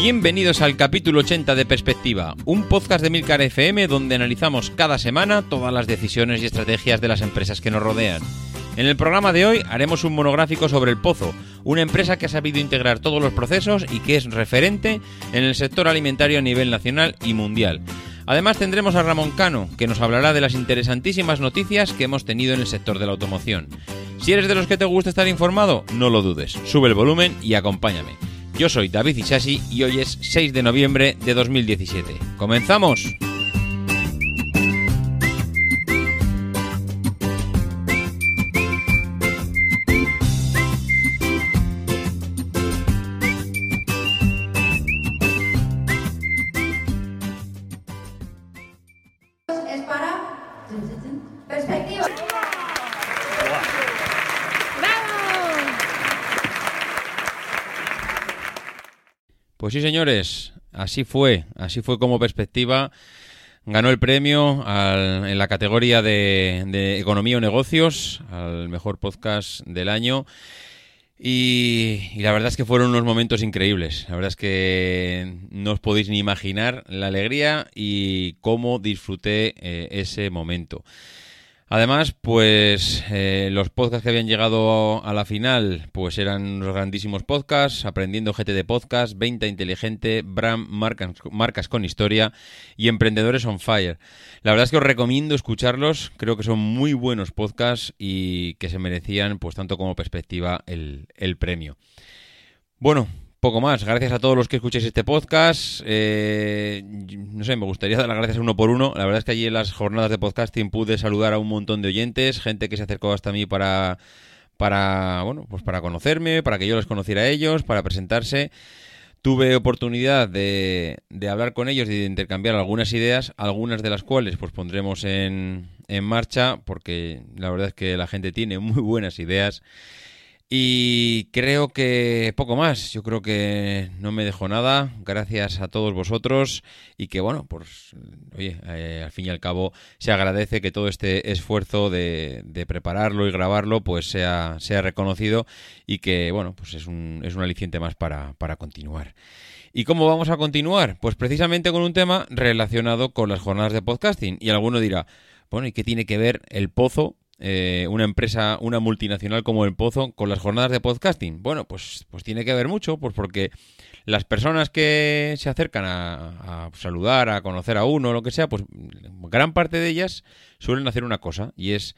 Bienvenidos al capítulo 80 de Perspectiva, un podcast de Milcar FM donde analizamos cada semana todas las decisiones y estrategias de las empresas que nos rodean. En el programa de hoy haremos un monográfico sobre el Pozo, una empresa que ha sabido integrar todos los procesos y que es referente en el sector alimentario a nivel nacional y mundial. Además tendremos a Ramón Cano, que nos hablará de las interesantísimas noticias que hemos tenido en el sector de la automoción. Si eres de los que te gusta estar informado, no lo dudes, sube el volumen y acompáñame. Yo soy David Isasi y hoy es 6 de noviembre de 2017. ¡Comenzamos! Sí, señores, así fue, así fue como perspectiva. Ganó el premio al- en la categoría de, Economía o Negocios, al mejor podcast del año. Y, y la verdad es que fueron unos momentos increíbles. La verdad es que no os podéis ni imaginar la alegría y cómo disfruté eh, ese momento. Además, pues eh, los podcasts que habían llegado a la final, pues eran unos grandísimos podcasts, Aprendiendo GT de Podcast, Venta Inteligente, Bram, Marcas, Marcas con Historia y Emprendedores on Fire. La verdad es que os recomiendo escucharlos, creo que son muy buenos podcasts y que se merecían, pues tanto como perspectiva, el, el premio. Bueno, poco más. Gracias a todos los que escuchéis este podcast. Eh, no sé, me gustaría dar las gracias uno por uno. La verdad es que allí en las jornadas de podcasting pude saludar a un montón de oyentes, gente que se acercó hasta mí para, para, bueno, pues para conocerme, para que yo les conociera a ellos, para presentarse. Tuve oportunidad de, hablar con ellos y de intercambiar algunas ideas, algunas de las cuales pues pondremos en, en marcha, porque la verdad es que la gente tiene muy buenas ideas. Y creo que poco más. Yo creo que no me dejo nada. Gracias a todos vosotros. Y que, bueno, pues, oye, eh, al fin y al cabo se agradece que todo este esfuerzo de, de prepararlo y grabarlo, pues sea, sea reconocido y que, bueno, pues es un, es un aliciente más para, para continuar. ¿Y cómo vamos a continuar? Pues precisamente con un tema relacionado con las jornadas de podcasting. Y alguno dirá, bueno, ¿y qué tiene que ver el pozo eh, una empresa, una multinacional como el Pozo con las jornadas de podcasting? Bueno, pues, pues tiene que ver mucho, pues porque las personas que se acercan a, saludar, a conocer a uno, lo que sea, pues gran parte de ellas suelen hacer una cosa y es,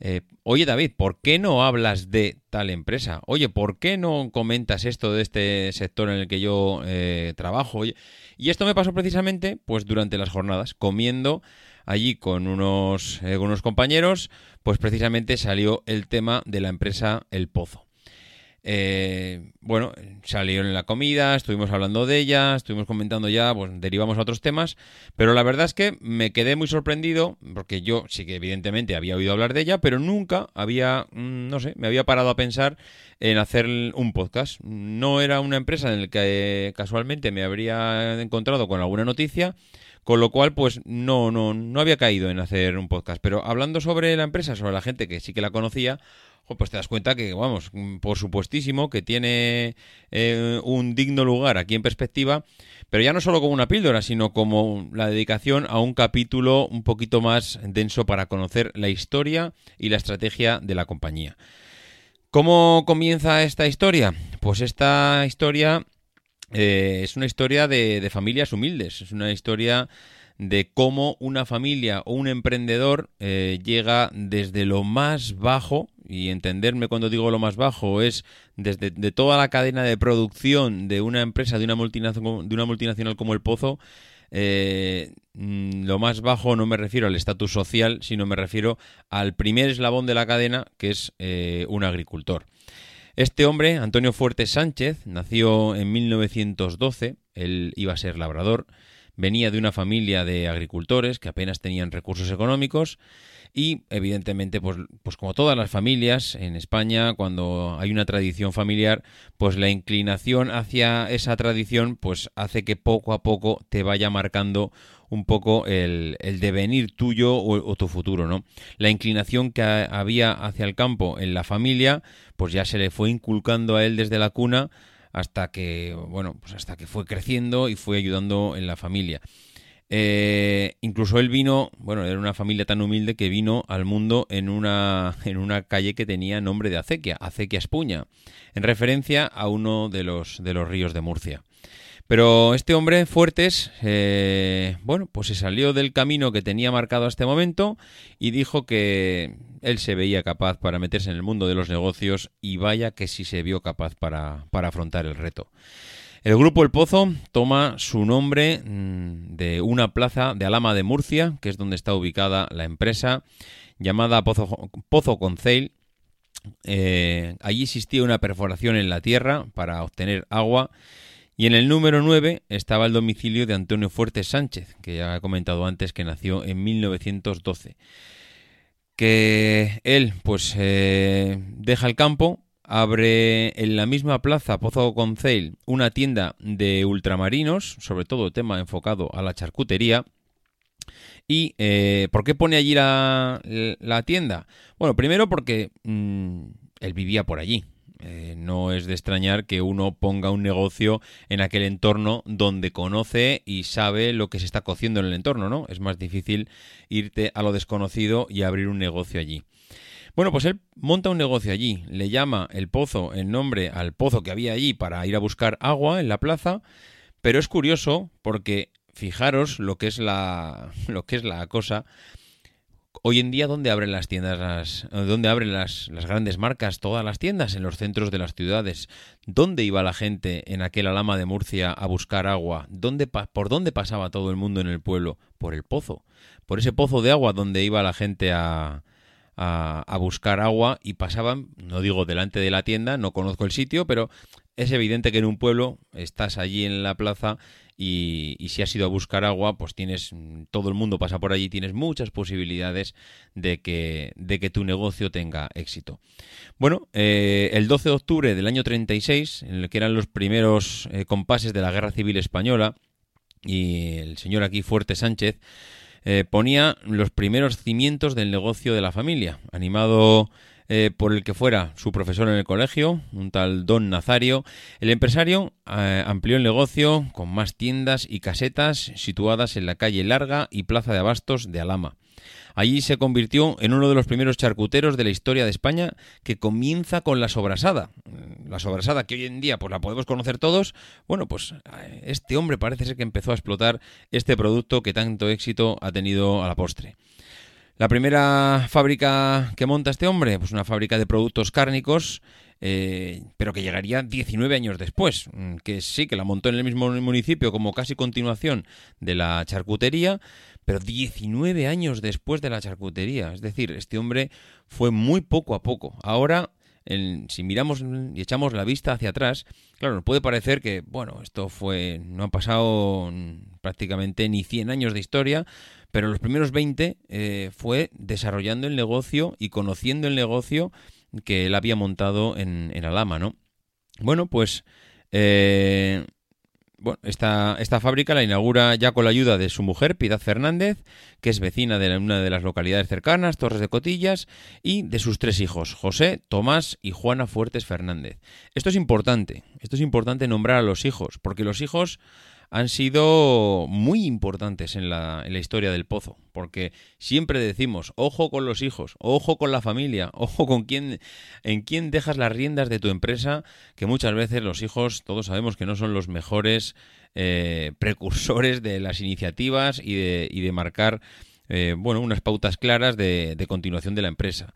eh, oye David, ¿por qué no hablas de tal empresa? Oye, ¿por qué no comentas esto de este sector en el que yo eh, trabajo? Y esto me pasó precisamente pues durante las jornadas, comiendo allí con unos, eh, con unos compañeros, pues precisamente salió el tema de la empresa El Pozo. Eh, bueno, salió en la comida, estuvimos hablando de ella, estuvimos comentando ya, pues derivamos a otros temas, pero la verdad es que me quedé muy sorprendido, porque yo sí que evidentemente había oído hablar de ella, pero nunca había, mm, no sé, me había parado a pensar en hacer un podcast. No era una empresa en la que eh, casualmente me habría encontrado con alguna noticia, con lo cual, pues no, no, no había caído en hacer un podcast. Pero hablando sobre la empresa, sobre la gente que sí que la conocía, pues te das cuenta que, vamos, por supuestísimo que tiene eh, un digno lugar aquí en perspectiva, pero ya no solo como una píldora, sino como la dedicación a un capítulo un poquito más denso para conocer la historia y la estrategia de la compañía. ¿Cómo comienza esta historia? Pues esta historia eh, es una historia de, de familias humildes, es una historia de cómo una familia o un emprendedor eh, llega desde lo más bajo, y entenderme cuando digo lo más bajo, es desde de toda la cadena de producción de una empresa, de una multinacional, de una multinacional como el Pozo, eh, mm, lo más bajo no me refiero al estatus social, sino me refiero al primer eslabón de la cadena, que es eh, un agricultor. Este hombre, Antonio Fuertes Sánchez, nació en 1912, él iba a ser labrador, venía de una familia de agricultores que apenas tenían recursos económicos y evidentemente pues, pues como todas las familias en España cuando hay una tradición familiar pues la inclinación hacia esa tradición pues hace que poco a poco te vaya marcando un poco el, el devenir tuyo o, tu futuro, ¿no? La inclinación que ha- había hacia el campo en la familia, pues ya se le fue inculcando a él desde la cuna hasta que, bueno, pues hasta que fue creciendo y fue ayudando en la familia. Eh, incluso él vino, bueno, era una familia tan humilde que vino al mundo en una, en una calle que tenía nombre de Acequia, Acequia Espuña, en referencia a uno de los, de los ríos de Murcia. Pero este hombre, Fuertes, eh, bueno, pues se salió del camino que tenía marcado hasta este momento y dijo que él se veía capaz para meterse en el mundo de los negocios y vaya que sí se vio capaz para, para afrontar el reto. El grupo El Pozo toma su nombre mm, de una plaza de Alama de Murcia, que es donde está ubicada la empresa, llamada Pozo, Conceil. Eh, allí existía una perforación en la tierra para obtener agua y en el número 9 estaba el domicilio de Antonio Fuertes Sánchez, que ya he comentado antes que nació en 1912. Que él, pues, eh, deja el campo, abre en la misma plaza Pozo Conceil una tienda de ultramarinos, sobre todo tema enfocado a la charcutería. ¿Y eh, por qué pone allí la, la tienda? Bueno, primero porque mm, él vivía por allí. Eh, no es de extrañar que uno ponga un negocio en aquel entorno donde conoce y sabe lo que se está cociendo en el entorno, ¿no? Es más difícil irte a lo desconocido y abrir un negocio allí. Bueno, pues él monta un negocio allí, le llama el pozo en nombre al pozo que había allí para ir a buscar agua en la plaza, pero es curioso porque fijaros lo que es la lo que es la cosa. Hoy en día, ¿dónde abren las tiendas, las, dónde abren las, grandes marcas? Todas las tiendas en los centros de las ciudades. ¿Dónde iba la gente en aquel alama de Murcia a buscar agua? ¿Dónde, ¿Por dónde pasaba todo el mundo en el pueblo? Por el pozo. Por ese pozo de agua donde iba la gente a, a buscar agua y pasaban, no digo delante de la tienda, no conozco el sitio, pero es evidente que en un pueblo estás allí en la plaza y, y si has ido a buscar agua, pues tienes, todo el mundo pasa por allí, tienes muchas posibilidades de que, de que tu negocio tenga éxito. Bueno, eh, el 12 de octubre del año 36, en el que eran los primeros eh, compases de la Guerra Civil Española, y el señor aquí, Fuerte Sánchez, eh, ponía los primeros cimientos del negocio de la familia, animado eh, por el que fuera su profesor en el colegio, un tal don Nazario. El empresario eh, amplió el negocio con más tiendas y casetas situadas en la calle Larga y Plaza de Abastos de Alama. Allí se convirtió en uno de los primeros charcuteros de la historia de España que comienza con la sobrasada. La sobrasada que hoy en día pues la podemos conocer todos. Bueno, pues eh, este hombre parece ser que empezó a explotar este producto que tanto éxito ha tenido a la postre. La primera fábrica que monta este hombre, pues una fábrica de productos cárnicos, eh, pero que llegaría 19 años después, mm, que sí, que la montó en el mismo municipio como casi continuación de la charcutería, pero 19 años después de la charcutería. Es decir, este hombre fue muy poco a poco. Ahora, si miramos y echamos la vista hacia atrás, claro, nos puede parecer que, bueno, esto fue, no han pasado prácticamente ni 100 años de historia, pero los primeros 20 eh, fue desarrollando el negocio y conociendo el negocio que él había montado en, en Alama, ¿no? Bueno, pues eh, bueno, esta, esta fábrica la inaugura ya con la ayuda de su mujer, Piedad Fernández, que es vecina de una de las localidades cercanas, Torres de Cotillas, y de sus tres hijos, José, Tomás y Juana Fuertes Fernández. Esto es importante, esto es importante nombrar a los hijos, porque los hijos han sido muy importantes en la, en la historia del pozo, porque siempre decimos, ojo con los hijos, ojo con la familia, ojo con quién, en quién dejas las riendas de tu empresa, que muchas veces los hijos, todos sabemos que no son los mejores eh, precursores de las iniciativas y de, y de marcar eh, bueno, unas pautas claras de, de continuación de la empresa.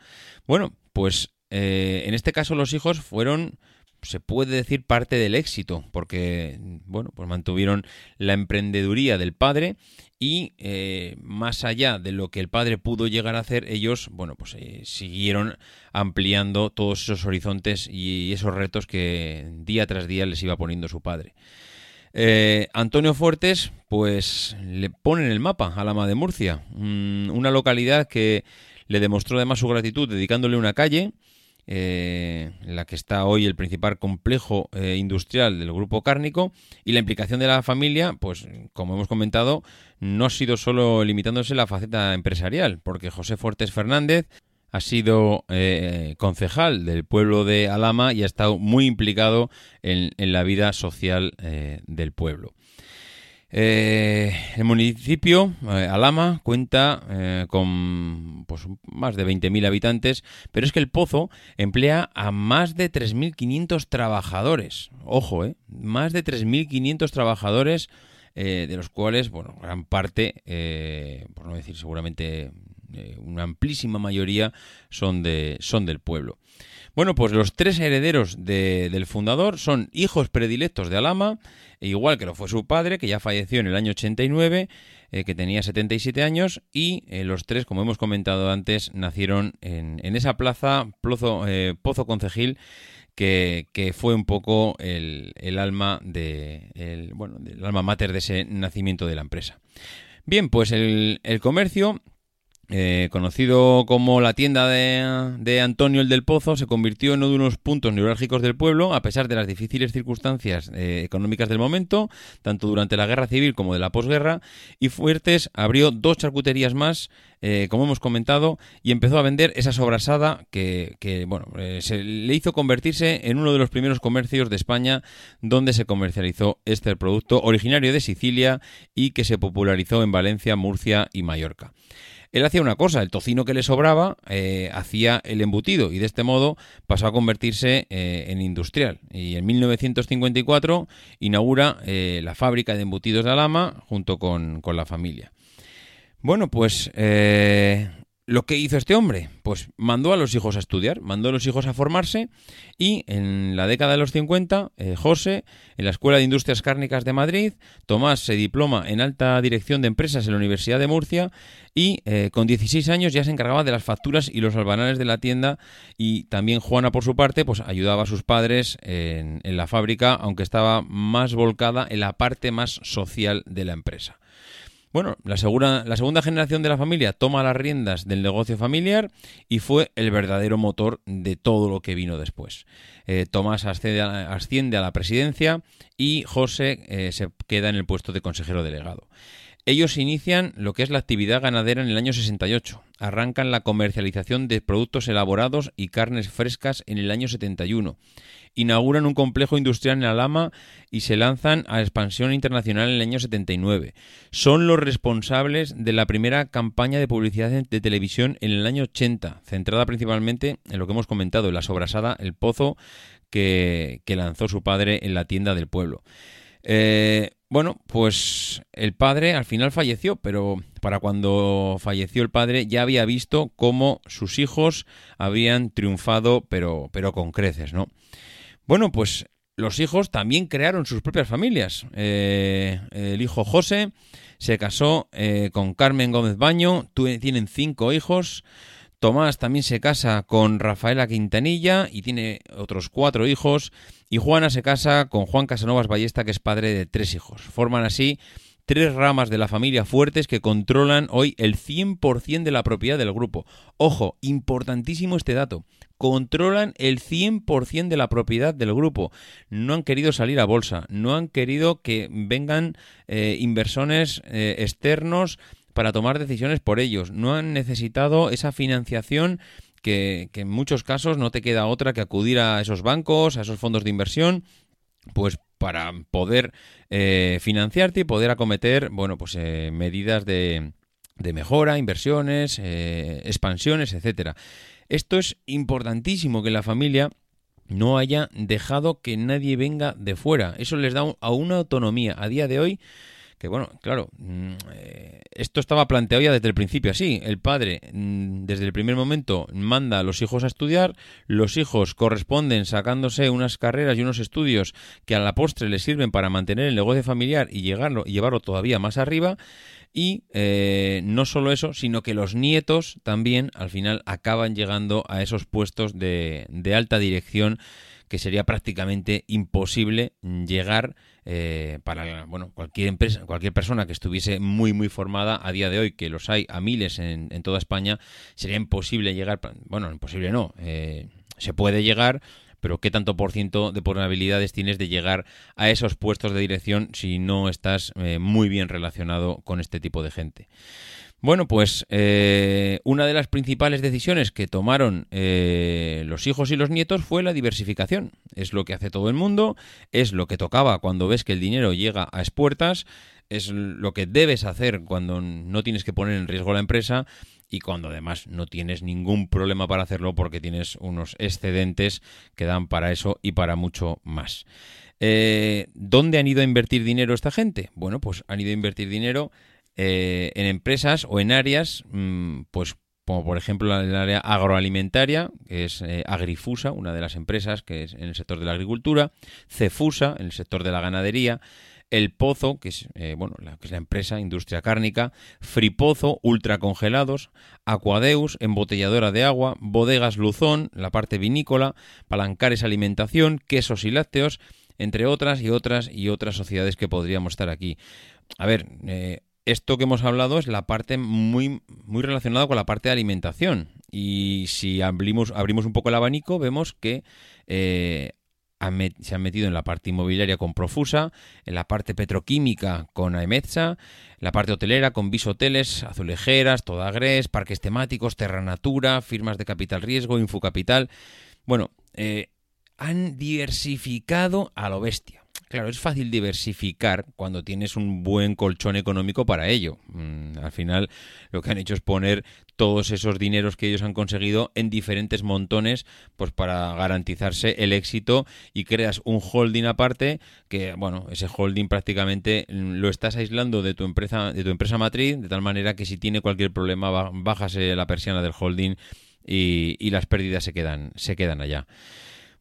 Bueno, pues eh, en este caso los hijos fueron se puede decir parte del éxito, porque bueno, pues mantuvieron la emprendeduría del padre y eh, más allá de lo que el padre pudo llegar a hacer, ellos, bueno, pues eh, siguieron ampliando todos esos horizontes y esos retos que día tras día les iba poniendo su padre. Eh, Antonio Fuertes, pues le pone en el mapa a Lama de Murcia, una localidad que le demostró además su gratitud dedicándole una calle, eh, la que está hoy el principal complejo eh, industrial del grupo cárnico y la implicación de la familia, pues como hemos comentado, no ha sido solo limitándose a la faceta empresarial, porque José Fuertes Fernández ha sido eh, concejal del pueblo de Alama y ha estado muy implicado en, en la vida social eh, del pueblo. Eh, el municipio, eh, Alama, cuenta eh, con pues, más de 20.000 habitantes, pero es que el pozo emplea a más de 3.500 trabajadores. Ojo, eh, más de 3.500 trabajadores, de los cuales, bueno, gran parte, por no decir seguramente una amplísima mayoría, son, de, son del pueblo. Bueno, pues los tres herederos de- del fundador son hijos predilectos de Alama, igual que lo fue su padre, que ya falleció en el año 89, eh, que tenía 77 años, y eh, los tres, como hemos comentado antes, nacieron en, en esa plaza, Pozo, eh, Pozo Concejil, que, que fue un poco el, el alma de el, bueno, del alma mater de ese nacimiento de la empresa. Bien, pues el, el comercio eh, conocido como la tienda de, de Antonio el del Pozo, se convirtió en uno de unos puntos neurálgicos del pueblo, a pesar de las difíciles circunstancias eh, económicas del momento, tanto durante la guerra civil como de la posguerra, y Fuertes abrió dos charcuterías más, eh, como hemos comentado, y empezó a vender esa sobrasada que, que, bueno, eh, se le hizo convertirse en uno de los primeros comercios de España donde se comercializó este producto originario de Sicilia y que se popularizó en Valencia, Murcia y Mallorca. Él hacía una cosa, el tocino que le sobraba eh, hacía el embutido y de este modo pasó a convertirse eh, en industrial. Y en 1954 inaugura eh, la fábrica de embutidos de Alama junto con, con la familia. Bueno, pues lo que hizo este hombre, pues mandó a los hijos a estudiar, mandó a los hijos a formarse y en la década de los 50, eh, José, en la Escuela de Industrias Cárnicas de Madrid, Tomás se diploma en alta dirección de empresas en la Universidad de Murcia y eh, con 16 años ya se encargaba de las facturas y los albanales de la tienda y también Juana por su parte pues ayudaba a sus padres en, en la fábrica aunque estaba más volcada en la parte más social de la empresa. Bueno, la, segunda generación de la familia toma las riendas del negocio familiar y fue el verdadero motor de todo lo que vino después. Eh, Tomás asciende a, asciende a la presidencia y José eh, se queda en el puesto de consejero delegado. Ellos inician lo que es la actividad ganadera en el año 68. Arrancan la comercialización de productos elaborados y carnes frescas en el año 71. Inauguran un complejo industrial en Alama y se lanzan a expansión internacional en el año 79. Son los responsables de la primera campaña de publicidad de televisión en el año 80, centrada principalmente en lo que hemos comentado, en la sobrasada El Pozo que lanzó su padre en la tienda del pueblo. Eh, bueno, pues el padre al final falleció, pero para cuando falleció el padre ya había visto cómo sus hijos habían triunfado, pero, pero con creces, ¿no? Bueno, pues los hijos también crearon sus propias familias. Eh, el hijo José se casó eh, con Carmen Gómez Baño, tienen cinco hijos. Tomás también se casa con Rafaela Quintanilla y tiene otros cuatro hijos. Y Juana se casa con Juan Casanovas Ballesta, que es padre de tres hijos. Forman así tres ramas de la familia fuertes que controlan hoy el 100% de la propiedad del grupo. Ojo, importantísimo este dato. Controlan el 100% de la propiedad del grupo. No han querido salir a bolsa, no han querido que vengan eh, inversores eh, externos para tomar decisiones por ellos. No han necesitado esa financiación que, en muchos casos no te queda otra que acudir a esos bancos, a esos fondos de inversión, pues para poder eh, financiarte y poder acometer, bueno, pues eh, medidas de, de mejora, inversiones, eh, expansiones, etcétera. Esto es importantísimo que la familia no haya dejado que nadie venga de fuera. Eso les da a una autonomía. A día de hoy, que bueno, claro, mm, eh, esto estaba planteado ya desde el principio así. El padre, mm, desde el primer momento, manda a los hijos a estudiar, los hijos corresponden sacándose unas carreras y unos estudios que a la postre les sirven para mantener el negocio familiar y, llegarlo, llevarlo todavía más arriba. Y eh, no solo eso, sino que los nietos también al final acaban llegando a esos puestos de alta dirección que sería prácticamente imposible llegar eh, para bueno cualquier empresa, cualquier persona que estuviese muy muy formada a día de hoy, que los hay a miles en, en toda España, sería imposible llegar, bueno, imposible no, eh, se puede llegar, pero ¿qué tanto por ciento de probabilidades tienes de llegar a esos puestos de dirección si no estás eh, muy bien relacionado con este tipo de gente? Bueno, pues eh, una de las principales decisiones que tomaron eh, los hijos y los nietos fue la diversificación. Es lo que hace todo el mundo, es lo que tocaba cuando ves que el dinero llega a expuertas, es lo que debes hacer cuando no tienes que poner en riesgo la empresa y cuando además no tienes ningún problema para hacerlo porque tienes unos excedentes que dan para eso y para mucho más. Eh, ¿Dónde han ido a invertir dinero esta gente? Bueno, pues han ido a invertir dinero eh, en empresas o en áreas, mm, pues como por ejemplo el área agroalimentaria, que es eh, Agrifusa, una de las empresas que es en el sector de la agricultura, Cefusa, en el sector de la ganadería, El Pozo, que es, eh, bueno, la, que es la empresa industria cárnica, Fripozo, ultracongelados, Aquadeus, embotelladora de agua, Bodegas Luzón, la parte vinícola, Palancares Alimentación, Quesos y Lácteos, entre otras y otras y otras sociedades que podríamos estar aquí. A ver, eh, esto que hemos hablado es la parte muy, muy relacionada con la parte de alimentación. Y si abrimos, abrimos un poco el abanico, vemos que eh, se han metido en la parte inmobiliaria con Profusa, en la parte petroquímica con Aemetsa, la parte hotelera con Vis Hoteles, Azulejeras, Todagres, parques temáticos, Terra Natura, firmas de capital riesgo, Infocapital. Bueno, eh, han diversificado a lo bestia. Claro, es fácil diversificar cuando tienes un buen colchón económico para ello. Mm, al final lo que han hecho es poner todos esos dineros que ellos han conseguido en diferentes montones pues para garantizarse el éxito y creas un holding aparte que bueno, ese holding prácticamente mm, lo estás aislando de tu empresa de tu empresa matriz de tal manera que si tiene cualquier problema ba- bajas la persiana del holding y, y las pérdidas se quedan se quedan allá.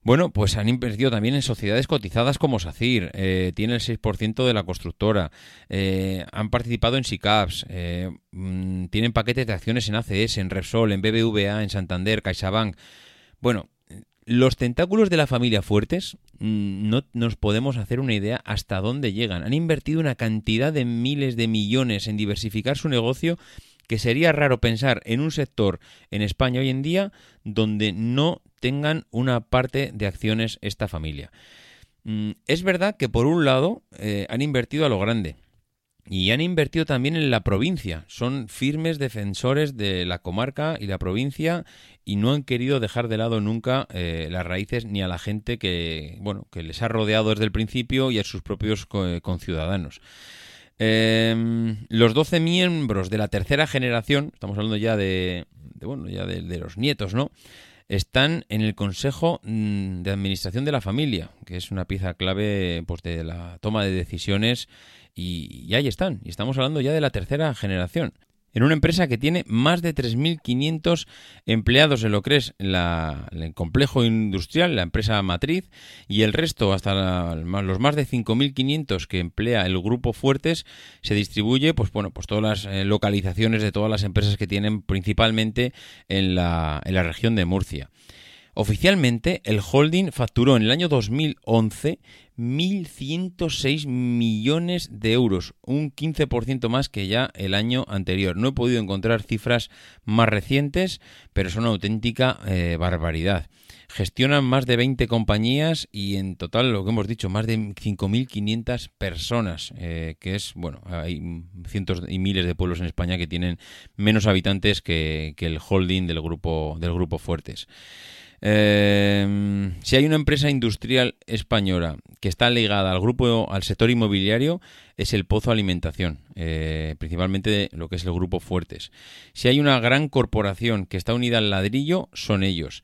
Bueno, pues han invertido también en sociedades cotizadas como SACIR, eh, tiene el 6% de la constructora, eh, han participado en SICAPS, eh, mm, tienen paquetes de acciones en ACS, en Repsol, en BBVA, en Santander, CaixaBank. Bueno, los tentáculos de la familia Fuertes mm, no nos podemos hacer una idea hasta dónde llegan. Han invertido una cantidad de miles de millones en diversificar su negocio que sería raro pensar en un sector en España hoy en día donde no tengan una parte de acciones esta familia. Mm, Es verdad que por un lado eh, han invertido a lo grande y han invertido también en la provincia. Son firmes defensores de la comarca y la provincia y no han querido dejar de lado nunca eh, las raíces ni a la gente que bueno que les ha rodeado desde el principio y a sus propios co- conciudadanos. Eh, los 12 miembros de la tercera generación, estamos hablando ya de, de, bueno, ya de los nietos, ¿no? Están en el Consejo mm, de Administración de la Familia, que es una pieza clave pues, de la toma de decisiones, y, y ahí están. Y estamos hablando ya de la tercera generación. En una empresa que tiene más de 3.500 empleados en lo que es la- el complejo industrial, la empresa matriz, y el resto, hasta los más de 5.500 que emplea el grupo Fuertes, se distribuye, pues bueno, pues todas las eh, localizaciones de todas las empresas que tienen principalmente en la, en la región de Murcia. Oficialmente, el holding facturó en el año 2011 1.106 millones de euros, un 15% más que ya el año anterior. No he podido encontrar cifras más recientes, pero son una auténtica eh, barbaridad. Gestionan más de 20 compañías y en total, lo que hemos dicho, más de 5.500 personas, eh, que es, bueno, hay cientos y miles de pueblos en España que tienen menos habitantes que, que el holding del grupo, del grupo Fuertes. Eh, si hay una empresa industrial española que está ligada al grupo, al sector inmobiliario, es el Pozo Alimentación, eh, principalmente lo que es el grupo Fuertes. Si hay una gran corporación que está unida al ladrillo, son ellos.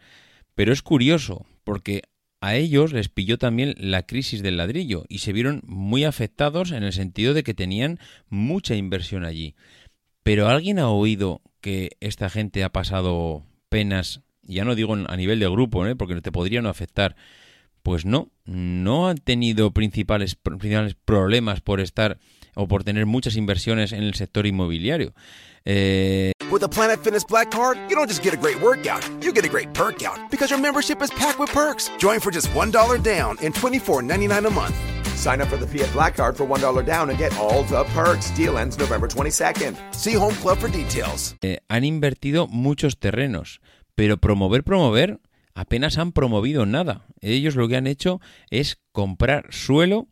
Pero es curioso, porque a ellos les pilló también la crisis del ladrillo y se vieron muy afectados en el sentido de que tenían mucha inversión allí. Pero ¿alguien ha oído que esta gente ha pasado penas, ya no digo a nivel de grupo, ¿eh? porque te podría no afectar? Pues no, no han tenido principales, principales problemas por estar o por tener muchas inversiones en el sector inmobiliario. Eh, With a Planet Fitness Black Card, you don't just get a great workout, you get a great perk out because your membership is packed with perks. Join for just $1 down and $24.99 a month. Sign up for the Fiat Black Card for $1 down and get all the perks. Deal ends November 22nd. See Home Club for details. eh, han invertido muchos terrenos, pero promover, promover, apenas han promovido nada. Ellos lo que han hecho es comprar suelo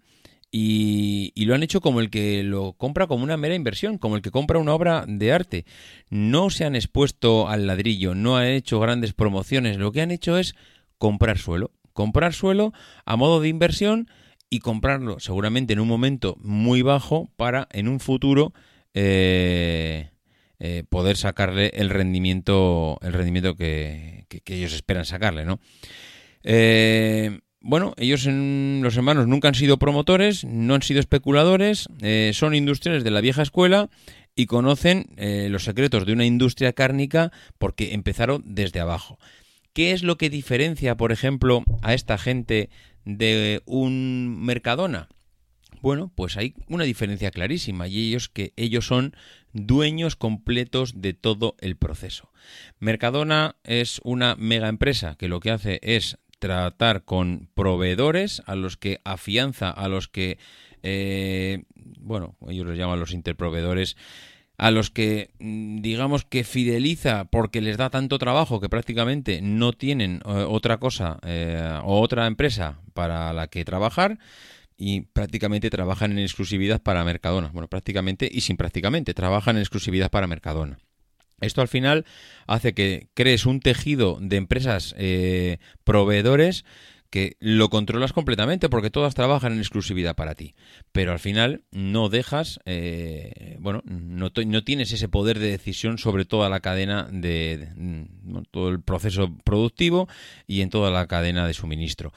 y, lo han hecho como el que lo compra como una mera inversión, como el que compra una obra de arte. No se han expuesto al ladrillo, no han hecho grandes promociones, lo que han hecho es comprar suelo. Comprar suelo a modo de inversión y comprarlo seguramente en un momento muy bajo para en un futuro eh, eh, poder sacarle el rendimiento el rendimiento que, ellos esperan sacarle, ¿no? Eh, bueno, ellos en los hermanos nunca han sido promotores, no han sido especuladores, eh, son industriales de la vieja escuela y conocen los secretos de una industria cárnica porque empezaron desde abajo. ¿Qué es lo que diferencia, por ejemplo, a esta gente de un Mercadona? Bueno, pues hay una diferencia clarísima y ellos que ellos son dueños completos de todo el proceso. Mercadona es una mega empresa que lo que hace es tratar con proveedores a los que afianza, a los que, eh, bueno, ellos los llaman los interproveedores, a los que mm, digamos que fideliza porque les da tanto trabajo que prácticamente no tienen eh, otra cosa eh, o otra empresa para la que trabajar y prácticamente trabajan en exclusividad para Mercadona. Bueno, prácticamente y sin prácticamente trabajan en exclusividad para Mercadona. Esto al final hace que crees un tejido de empresas eh, proveedores que lo controlas completamente porque todas trabajan en exclusividad para ti. Pero al final no dejas, eh, bueno, no, no tienes ese poder de decisión sobre toda la cadena de, de- mm, todo el proceso productivo y en toda la cadena de suministro.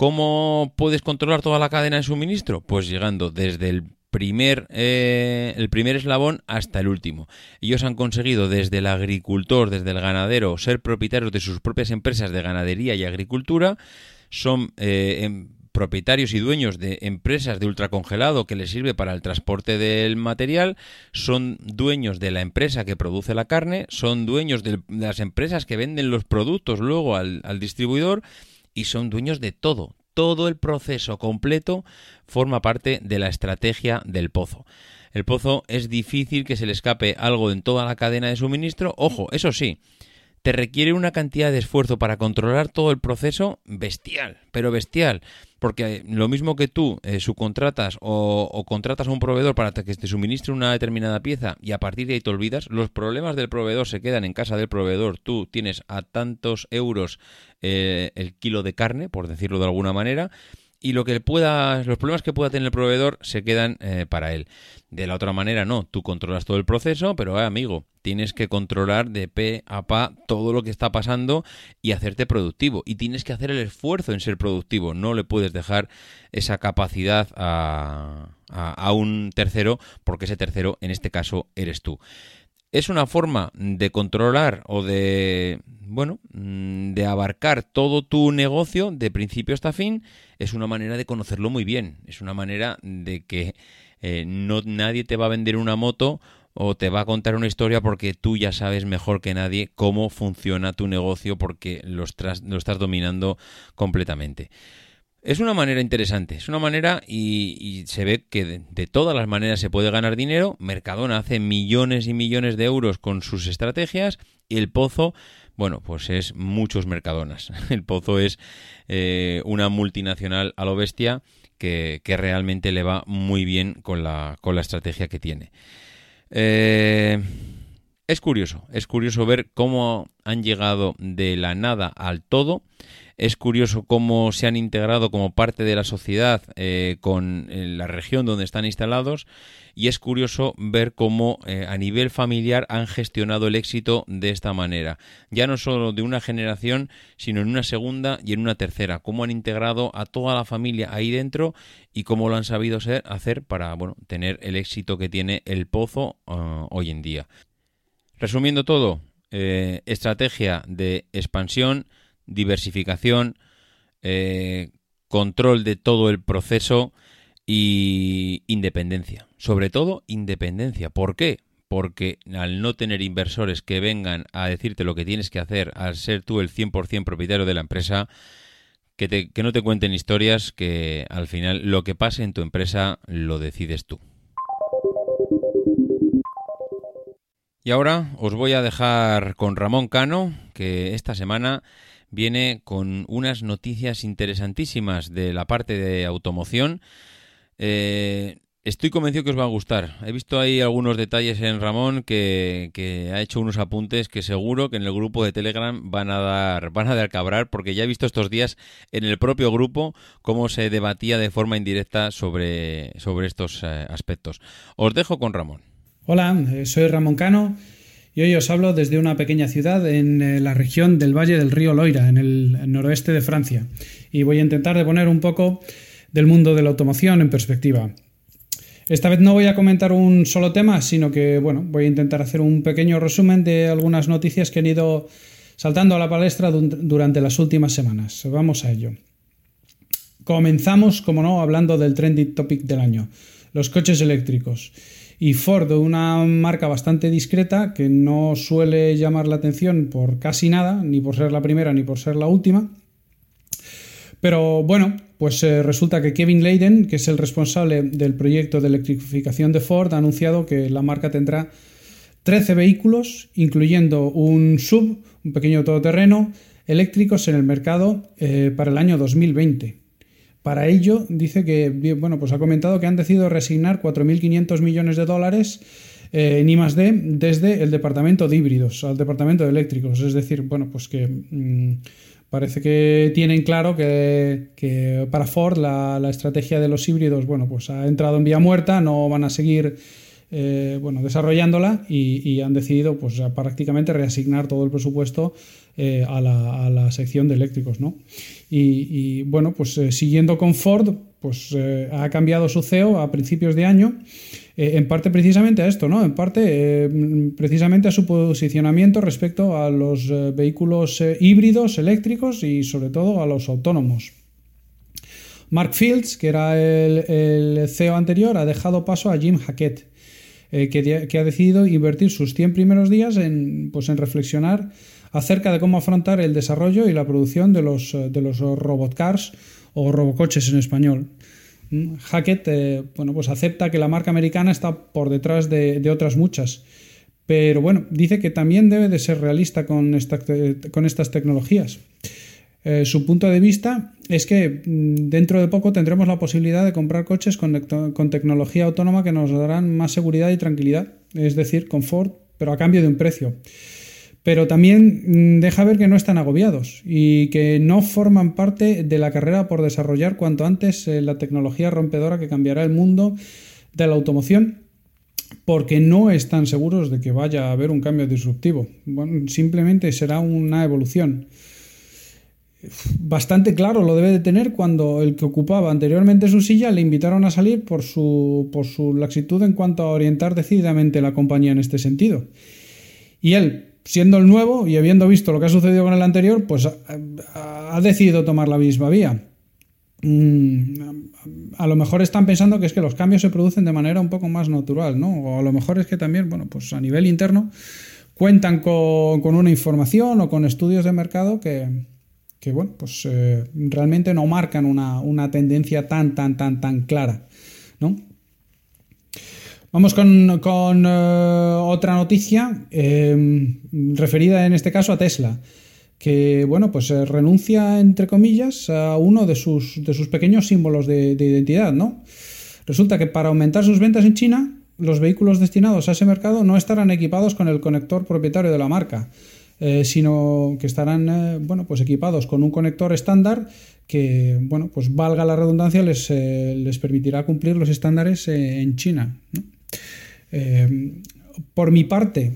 ¿Cómo puedes controlar toda la cadena de suministro? Pues llegando desde el primer, eh, el primer eslabón hasta el último. Ellos han conseguido desde el agricultor, desde el ganadero, ser propietarios de sus propias empresas de ganadería y agricultura. Son eh, em- propietarios y dueños de empresas de ultracongelado que les sirve para el transporte del material, son dueños de la empresa que produce la carne, son dueños de las empresas que venden los productos luego al distribuidor y son dueños de todo. Todo el proceso completo forma parte de la estrategia del pozo. El pozo es difícil que se le escape algo en toda la cadena de suministro. Ojo, eso sí, te requiere una cantidad de esfuerzo para controlar todo el proceso bestial, pero bestial. Porque lo mismo que tú eh, subcontratas o, contratas a un proveedor para que te suministre una determinada pieza y a partir de ahí te olvidas, los problemas del proveedor se quedan en casa del proveedor. Tú tienes a tantos euros eh, el kilo de carne, por decirlo de alguna manera, y lo que pueda, los problemas que pueda tener el proveedor se quedan eh, para él. De la otra manera, no, tú controlas todo el proceso, pero eh, amigo, tienes que controlar de pe a pa todo lo que está pasando y hacerte productivo. Y tienes que hacer el esfuerzo en ser productivo. No le puedes dejar esa capacidad a, a un tercero, porque ese tercero, en este caso, eres tú. Es una forma de controlar o de, bueno, mm, de abarcar todo tu negocio de principio hasta fin. Es una manera de conocerlo muy bien. Es una manera de que eh, no nadie te va a vender una moto o te va a contar una historia porque tú ya sabes mejor que nadie cómo funciona tu negocio porque lo lo estás dominando completamente. Es una manera interesante, es una manera y, y se ve que de, todas las maneras se puede ganar dinero. Mercadona hace millones y millones de euros con sus estrategias y el pozo, bueno, pues es muchos Mercadonas. El pozo es eh, una multinacional a lo bestia que, que, realmente le va muy bien con la, con la estrategia que tiene. Eh, Es curioso, es curioso ver cómo han llegado de la nada al todo. Es curioso cómo se han integrado como parte de la sociedad eh, con eh, la región donde están instalados y es curioso ver cómo eh, a nivel familiar han gestionado el éxito de esta manera. Ya no solo de una generación, sino en una segunda y en una tercera. Cómo han integrado a toda la familia ahí dentro y cómo lo han sabido hacer para bueno, tener el éxito que tiene el pozo hoy en día. Resumiendo todo, estrategia de expansión, diversificación, eh, control de todo el proceso y independencia. Sobre todo independencia. ¿Por qué? Porque al no tener inversores que vengan a decirte lo que tienes que hacer, al ser tú el 100% propietario de la empresa, que, te- que no te cuenten historias, que al final lo que pase en tu empresa lo decides tú. Y ahora os voy a dejar con Ramón Cano, que esta semana viene con unas noticias interesantísimas de la parte de automoción. Eh, estoy convencido que os va a gustar. He visto ahí algunos detalles en Ramón que, ha hecho unos apuntes que seguro que en el grupo de Telegram van a dar, van a dar cabrar, porque ya he visto estos días en el propio grupo cómo se debatía de forma indirecta sobre, sobre estos eh, aspectos. Os dejo con Ramón. Hola, eh, soy Ramón Cano y hoy os hablo desde una pequeña ciudad en eh, la región del Valle del Río Loira, en el noroeste de Francia. Y voy a intentar de poner un poco del mundo de la automoción en perspectiva. Esta vez no voy a comentar un solo tema, sino que bueno, voy a intentar hacer un pequeño resumen de algunas noticias que han ido saltando a la palestra durante las últimas semanas. Vamos a ello. Comenzamos, como no, hablando del trending topic del año, los coches eléctricos. Y Ford, una marca bastante discreta que no suele llamar la atención por casi nada, ni por ser la primera ni por ser la última. Pero bueno, pues eh, resulta que Kevin Leiden, que es el responsable del proyecto de electrificación de Ford, ha anunciado que la marca tendrá 13 vehículos, incluyendo un sub, un pequeño todoterreno, eléctricos en el mercado eh, para el año 2020. Para ello, dice que, bueno, pues ha comentado que han decidido resignar 4.500 millones de dólares eh, en I+D desde el departamento de híbridos al departamento de eléctricos. Es decir, bueno, pues que mm, parece que tienen claro que, que para Ford la, estrategia de los híbridos, bueno, pues ha entrado en vía muerta, no van a seguir eh, bueno, desarrollándola y, y han decidido pues prácticamente reasignar todo el presupuesto eh, a, la, a la sección de eléctricos, ¿no? Y, bueno, pues eh, siguiendo con Ford, pues eh, ha cambiado su CEO a principios de año, en parte precisamente a esto, ¿no? En parte precisamente a su posicionamiento respecto a los eh, vehículos eh, híbridos, eléctricos y sobre todo a los autónomos. Mark Fields, que era el, el CEO anterior, ha dejado paso a Jim Hackett, que, que, ha decidido invertir sus 100 primeros días en, pues, en reflexionar acerca de cómo afrontar el desarrollo y la producción de los, de los robot cars o robocoches en español. Hackett eh, bueno, pues acepta que la marca americana está por detrás de, de, otras muchas, pero bueno, dice que también debe de ser realista con, esta, con estas tecnologías. Eh, su punto de vista es que dentro de poco tendremos la posibilidad de comprar coches con, con, tecnología autónoma que nos darán más seguridad y tranquilidad, es decir, confort, pero a cambio de un precio. Pero también deja ver que no están agobiados y que no forman parte de la carrera por desarrollar cuanto antes eh, la tecnología rompedora que cambiará el mundo de la automoción porque no están seguros de que vaya a haber un cambio disruptivo. Simplemente será una evolución bastante claro lo debe de tener cuando el que ocupaba anteriormente su silla le invitaron a salir por su, por su laxitud en cuanto a orientar decididamente la compañía en este sentido. Y él, siendo el nuevo y habiendo visto lo que ha sucedido con el anterior, pues ha, ha decidido tomar la misma vía. Mm, a lo mejor están pensando que es que los cambios se producen de manera un poco más natural, ¿no? O a lo mejor es que también, bueno, pues a nivel interno cuentan con, con una información o con estudios de mercado que, que bueno, pues eh, realmente no marcan una, una, tendencia tan, tan, tan, tan clara, ¿no? Vamos con, eh, otra noticia eh, referida en este caso a Tesla, que bueno, pues renuncia, entre comillas, a uno de sus, de sus pequeños símbolos de, de, identidad, ¿no? Resulta que para aumentar sus ventas en China, los vehículos destinados a ese mercado no estarán equipados con el conector propietario de la marca, eh, sino que estarán eh, bueno, pues equipados con un conector estándar que, bueno, pues valga la redundancia, les, eh, les permitirá cumplir los estándares eh, en China. ¿no? Eh, por mi parte,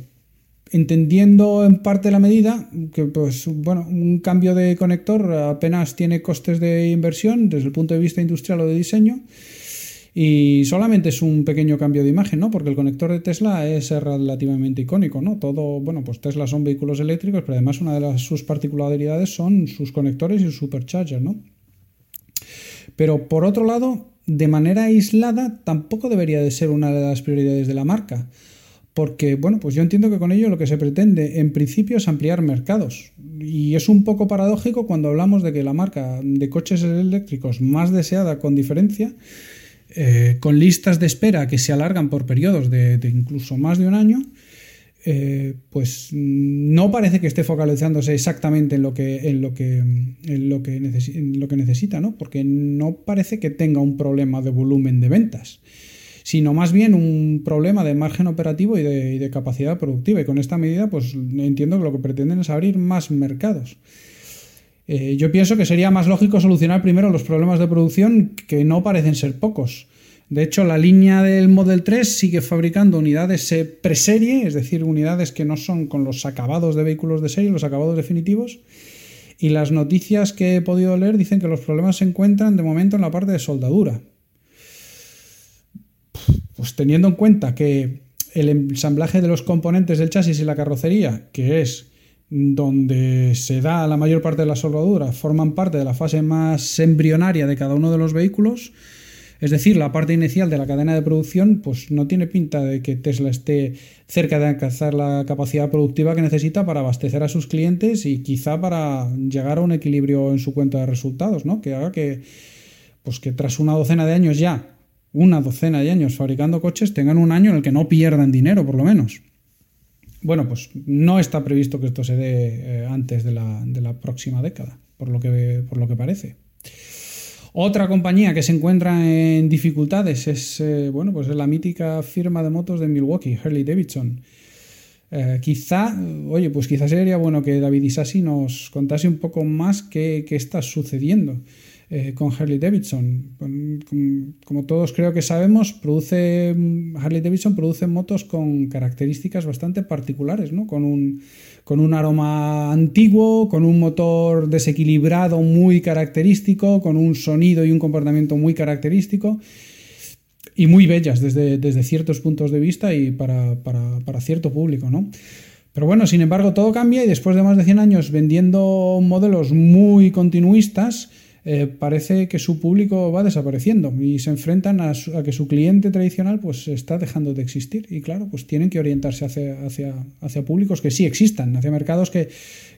entendiendo en parte la medida, que pues bueno, un cambio de conector apenas tiene costes de inversión desde el punto de vista industrial o de diseño. Y solamente es un pequeño cambio de imagen, ¿no? Porque el conector de Tesla es relativamente icónico, ¿no? Todo, bueno, pues Tesla son vehículos eléctricos, pero además una de sus particularidades son sus conectores y sus superchargers, ¿no? Pero por otro lado, de manera aislada, tampoco debería de ser una de las prioridades de la marca. Porque, bueno, pues yo entiendo que con ello lo que se pretende en principio es ampliar mercados. Y es un poco paradójico cuando hablamos de que la marca de coches eléctricos más deseada con diferencia, eh, con listas de espera que se alargan por periodos de, de incluso más de un año, eh, pues no parece que esté focalizándose exactamente en lo que, en lo que, en lo que, necesita, ¿no? Porque no parece que tenga un problema de volumen de ventas, sino más bien un problema de margen operativo y de, y de capacidad productiva. Y con esta medida, pues entiendo que lo que pretenden es abrir más mercados. Eh, yo pienso que sería más lógico solucionar primero los problemas de producción, que no parecen ser pocos. De hecho, la línea del Model 3 sigue fabricando unidades eh, preserie, es decir, unidades que no son con los acabados de vehículos de serie, los acabados definitivos. Y las noticias que he podido leer dicen que los problemas se encuentran de momento en la parte de soldadura. Pues teniendo en cuenta que el ensamblaje de los componentes del chasis y la carrocería, que es donde se da la mayor parte de la soldadura, forman parte de la fase más embrionaria de cada uno de los vehículos, es decir, la parte inicial de la cadena de producción, pues no tiene pinta de que Tesla esté cerca de alcanzar la capacidad productiva que necesita para abastecer a sus clientes y quizá para llegar a un equilibrio en su cuenta de resultados, ¿no? Que haga que, pues que tras una docena de años ya, una docena de años fabricando coches, tengan un año en el que no pierdan dinero, por lo menos. Bueno, pues no está previsto que esto se dé eh, antes de la, de la próxima década, por lo que, por lo que parece. Otra compañía que se encuentra en dificultades es eh, bueno, pues es la mítica firma de motos de Milwaukee, Harley Davidson. Eh, quizá, oye, pues quizá sería bueno que David Isasi nos contase un poco más qué, está sucediendo eh, con Harley Davidson. Con- como todos creo que sabemos, produce Harley Davidson produce motos con características bastante particulares, ¿no? Con un, con un aroma antiguo, con un motor desequilibrado muy característico, con un sonido y un comportamiento muy característico y muy bellas desde, desde ciertos puntos de vista y para, para- para cierto público, ¿no? Pero bueno, sin embargo, todo cambia y después de más de 100 años vendiendo modelos muy continuistas, eh, parece que su público va desapareciendo y se enfrentan a, que su cliente tradicional pues está dejando de existir y claro, pues tienen que orientarse hacia, hacia, hacia públicos que sí existan, hacia mercados que,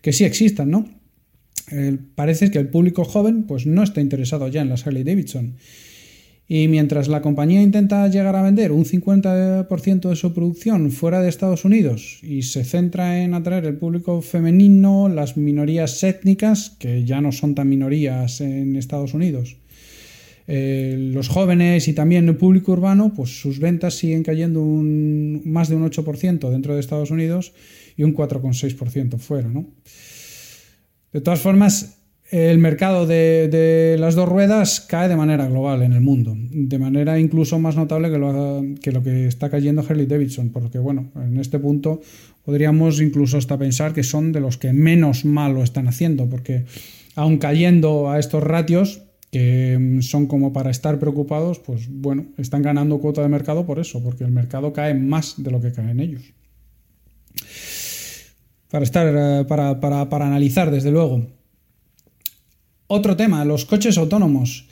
que sí existan, ¿no? El- parece que el público joven pues no está interesado ya en las Harley Davidson. Y mientras la compañía intenta llegar a vender un 50% de su producción fuera de Estados Unidos y se centra en atraer el público femenino, las minorías étnicas, que ya no son tan minorías en Estados Unidos, eh, los jóvenes y también el público urbano, pues sus ventas siguen cayendo un, más de un 8% dentro de Estados Unidos y un 4,6% fuera, ¿no? De todas formas, el mercado de, las dos ruedas cae de manera global en el mundo, de manera incluso más notable que lo, que lo que está cayendo Harley Davidson, porque bueno, en este punto podríamos incluso hasta pensar que son de los que menos mal lo están haciendo, porque aun cayendo a estos ratios, que mm, son como para estar preocupados, pues bueno, están ganando cuota de mercado por eso, porque el mercado cae más de lo que caen ellos. Para estar, eh, para, para, para analizar, desde luego. Otro tema, los coches autónomos.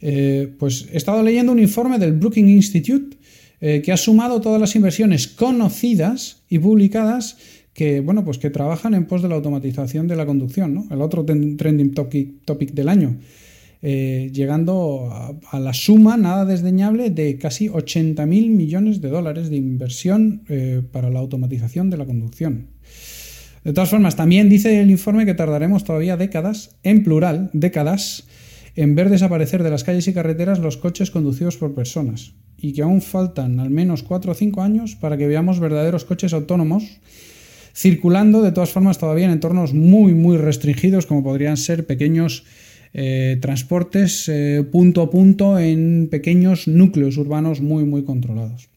Eh, pues he estado leyendo un informe del Brookings Institute eh, que ha sumado todas las inversiones conocidas y publicadas que, bueno, pues que trabajan en pos de la automatización de la conducción, ¿no? El otro trending topic, del año. Eh, llegando a, a la suma nada desdeñable de casi 80.000 millones de dólares de inversión para la automatización de la conducción. De todas formas, también dice el informe que tardaremos todavía décadas, en plural, décadas, en ver desaparecer de las calles y carreteras los coches conducidos por personas. y que aún faltan al menos 4 o 5 años para que veamos verdaderos coches autónomos circulando de todas formas todavía en entornos muy muy restringidos como podrían ser pequeños eh, transportes eh, punto a punto en pequeños núcleos urbanos muy muy controlados.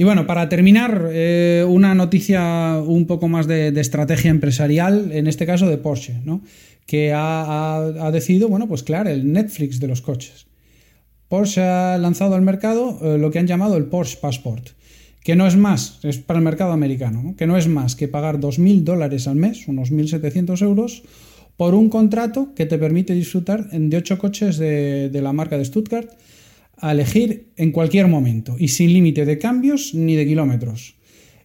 Y bueno, para terminar, eh, una noticia un poco más de, estrategia empresarial, en este caso de Porsche, ¿no? que ha, ha- decidido, bueno, pues claro, el Netflix de los coches. Porsche ha lanzado al mercado eh, lo que han llamado el Porsche Passport, que no es más, es para el mercado americano, ¿no? que no es más que pagar 2.000 dólares al mes, unos 1.700 euros, por un contrato que te permite disfrutar de 8 coches de, de la marca de Stuttgart a elegir en cualquier momento y sin límite de cambios ni de kilómetros.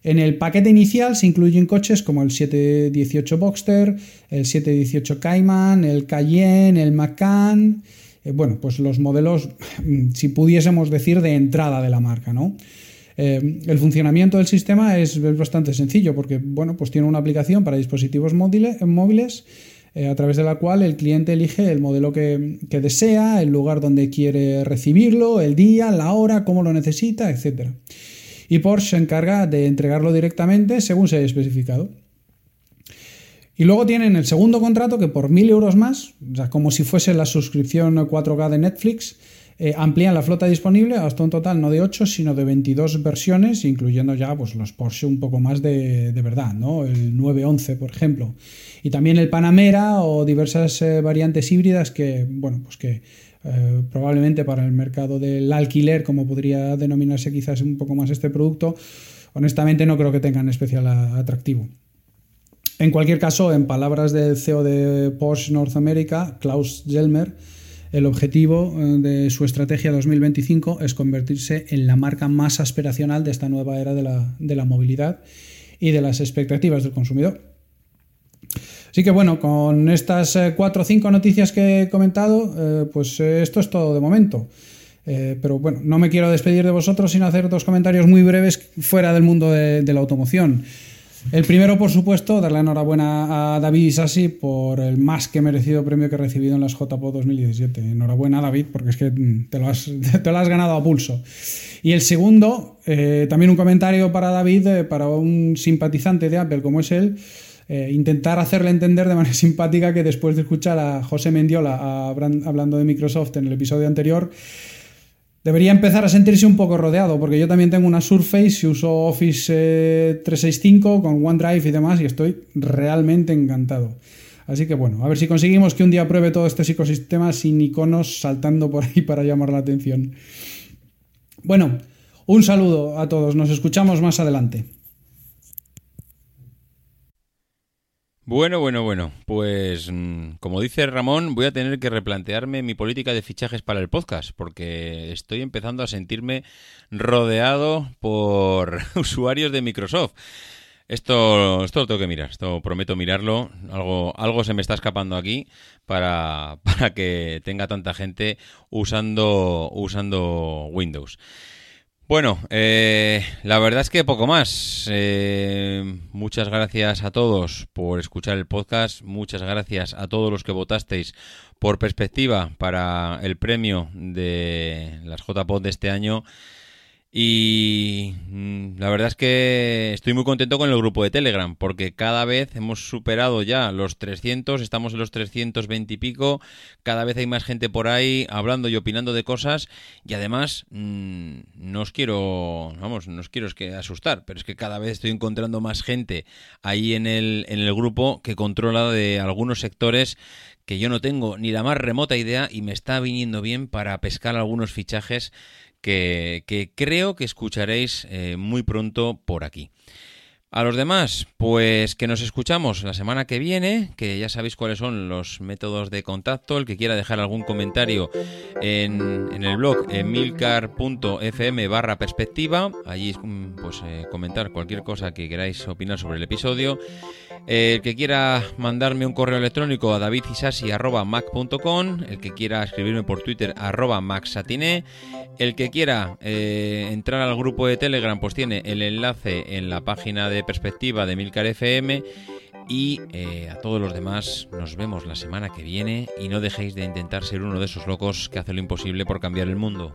En el paquete inicial se incluyen coches como el 718 Boxster, el 718 Cayman, el Cayenne, el Macan, eh, bueno, pues los modelos, mm, si pudiésemos decir, de entrada de la marca, ¿no? Eh, el funcionamiento del sistema es, bastante sencillo porque, bueno, pues tiene una aplicación para dispositivos móvile- móviles eh, a través de la cual el cliente elige el modelo que, desea, el lugar donde quiere recibirlo, el día, la hora, cómo lo necesita, etc. Y Porsche se encarga de entregarlo directamente según se haya especificado. Y luego tienen el segundo contrato que por 1.000 euros más, o sea, como si fuese la suscripción 4K de Netflix, eh, amplían la flota disponible hasta un total no de 8, sino de 22 versiones, incluyendo ya pues, los Porsche un poco más de, de verdad, ¿no? El 911, por ejemplo. Y también el Panamera o diversas eh, variantes híbridas que, bueno, pues que eh, probablemente para el mercado del alquiler, como podría denominarse quizás un poco más este producto, honestamente no creo que tengan especial atractivo. En cualquier caso, en palabras del CEO de Porsche North America, Klaus Gelmer, el objetivo eh, de su estrategia 2025 es convertirse en la marca más aspiracional de esta nueva era de la, de la movilidad y de las expectativas del consumidor. Así que bueno, con estas eh, cuatro o cinco noticias que he comentado, eh, pues eh, esto es todo de momento. Pero bueno, no me quiero despedir de vosotros sin hacer dos comentarios muy breves fuera del mundo de, la automoción. El primero, por supuesto, darle enhorabuena a David Isasi por el más que merecido premio que ha recibido en las JPO 2017. Enhorabuena, David, porque es que mm, te lo has, te lo has ganado a pulso. Y el segundo, también un comentario para David, para un simpatizante de Apple como es él, eh, intentar hacerle entender de manera simpática que después de escuchar a José Mendiola hablan- hablando de Microsoft en el episodio anterior, debería empezar a sentirse un poco rodeado, porque yo también tengo una Surface y uso Office eh, 365 con OneDrive y demás, y estoy realmente encantado. Así que bueno, a ver si conseguimos que un día pruebe todo este ecosistema sin iconos saltando por ahí para llamar la atención. Bueno, un saludo a todos, nos escuchamos más adelante. Bueno, bueno, bueno. Pues mm, como dice Ramón, voy a tener que replantearme mi política de fichajes para el podcast, porque estoy empezando a sentirme rodeado por usuarios de Microsoft. Esto, esto lo tengo que mirar, esto prometo mirarlo. Algo, algo se me está escapando aquí para, para que tenga tanta gente usando, usando Windows. Bueno, eh, la verdad es que poco más. Eh, muchas gracias a todos por escuchar el podcast. Muchas gracias a todos los que votasteis por perspectiva para el premio de las JPod de este año. Y mm, la verdad es que estoy muy contento con el grupo de Telegram, porque cada vez hemos superado ya los 300, estamos en los 320 y pico, cada vez hay más gente por ahí hablando y opinando de cosas, y además mm, no os quiero, vamos, no os quiero asustar, pero es que cada vez estoy encontrando más gente ahí en el, en el grupo que controla de algunos sectores que yo no tengo ni la más remota idea y me está viniendo bien para pescar algunos fichajes que, creo que escucharéis eh, muy pronto por aquí. A los demás, pues que nos escuchamos la semana que viene, que ya sabéis cuáles son los métodos de contacto. El que quiera dejar algún comentario en, en el blog emilcar.fm barra perspectiva, allí mm, pues eh, comentar cualquier cosa que queráis opinar sobre el episodio. El que quiera mandarme un correo electrónico a davidisasi.mac.com, el que quiera escribirme por Twitter arroba el que quiera eh, entrar al grupo de Telegram pues tiene el enlace en la página de perspectiva de Milcar FM Y eh, a todos los demás nos vemos la semana que viene y no dejéis de intentar ser uno de esos locos que hace lo imposible por cambiar el mundo.